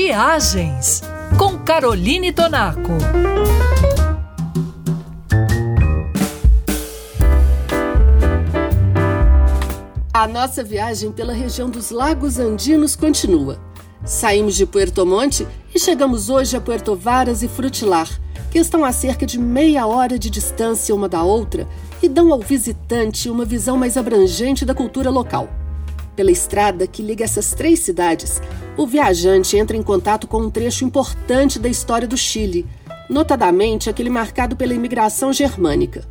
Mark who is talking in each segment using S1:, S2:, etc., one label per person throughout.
S1: Viagens com Caroline Tonaco.
S2: A nossa viagem pela região dos Lagos Andinos continua. Saímos de Puerto Monte e chegamos hoje a Puerto Varas e Frutilar, que estão a cerca de meia hora de distância uma da outra e dão ao visitante uma visão mais abrangente da cultura local. Pela estrada que liga essas três cidades, o viajante entra em contato com um trecho importante da história do Chile, notadamente aquele marcado pela imigração germânica.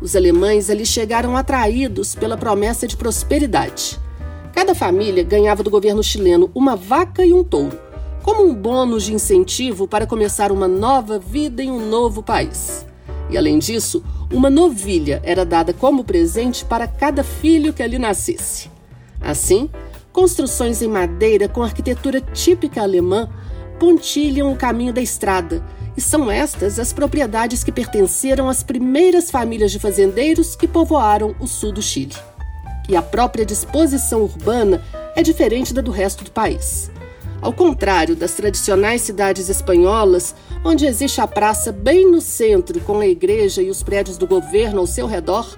S2: Os alemães ali chegaram atraídos pela promessa de prosperidade. Cada família ganhava do governo chileno uma vaca e um touro, como um bônus de incentivo para começar uma nova vida em um novo país. E além disso, uma novilha era dada como presente para cada filho que ali nascesse. Assim, construções em madeira com arquitetura típica alemã pontilham o caminho da estrada, e são estas as propriedades que pertenceram às primeiras famílias de fazendeiros que povoaram o sul do Chile. E a própria disposição urbana é diferente da do resto do país. Ao contrário das tradicionais cidades espanholas, onde existe a praça bem no centro, com a igreja e os prédios do governo ao seu redor,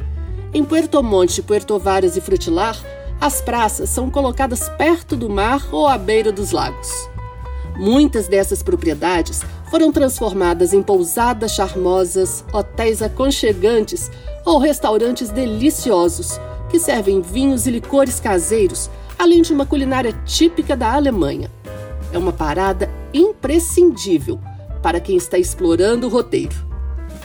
S2: em Puerto Monte, Puerto Varas e Frutilar, as praças são colocadas perto do mar ou à beira dos lagos. Muitas dessas propriedades foram transformadas em pousadas charmosas, hotéis aconchegantes ou restaurantes deliciosos que servem vinhos e licores caseiros, além de uma culinária típica da Alemanha. É uma parada imprescindível para quem está explorando o roteiro.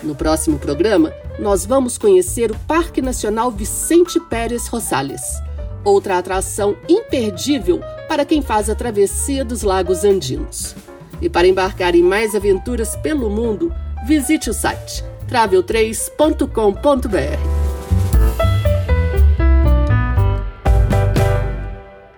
S2: No próximo programa, nós vamos conhecer o Parque Nacional Vicente Pérez Rosales, outra atração imperdível para quem faz a travessia dos Lagos Andinos. E para embarcar em mais aventuras pelo mundo, visite o site travel3.com.br.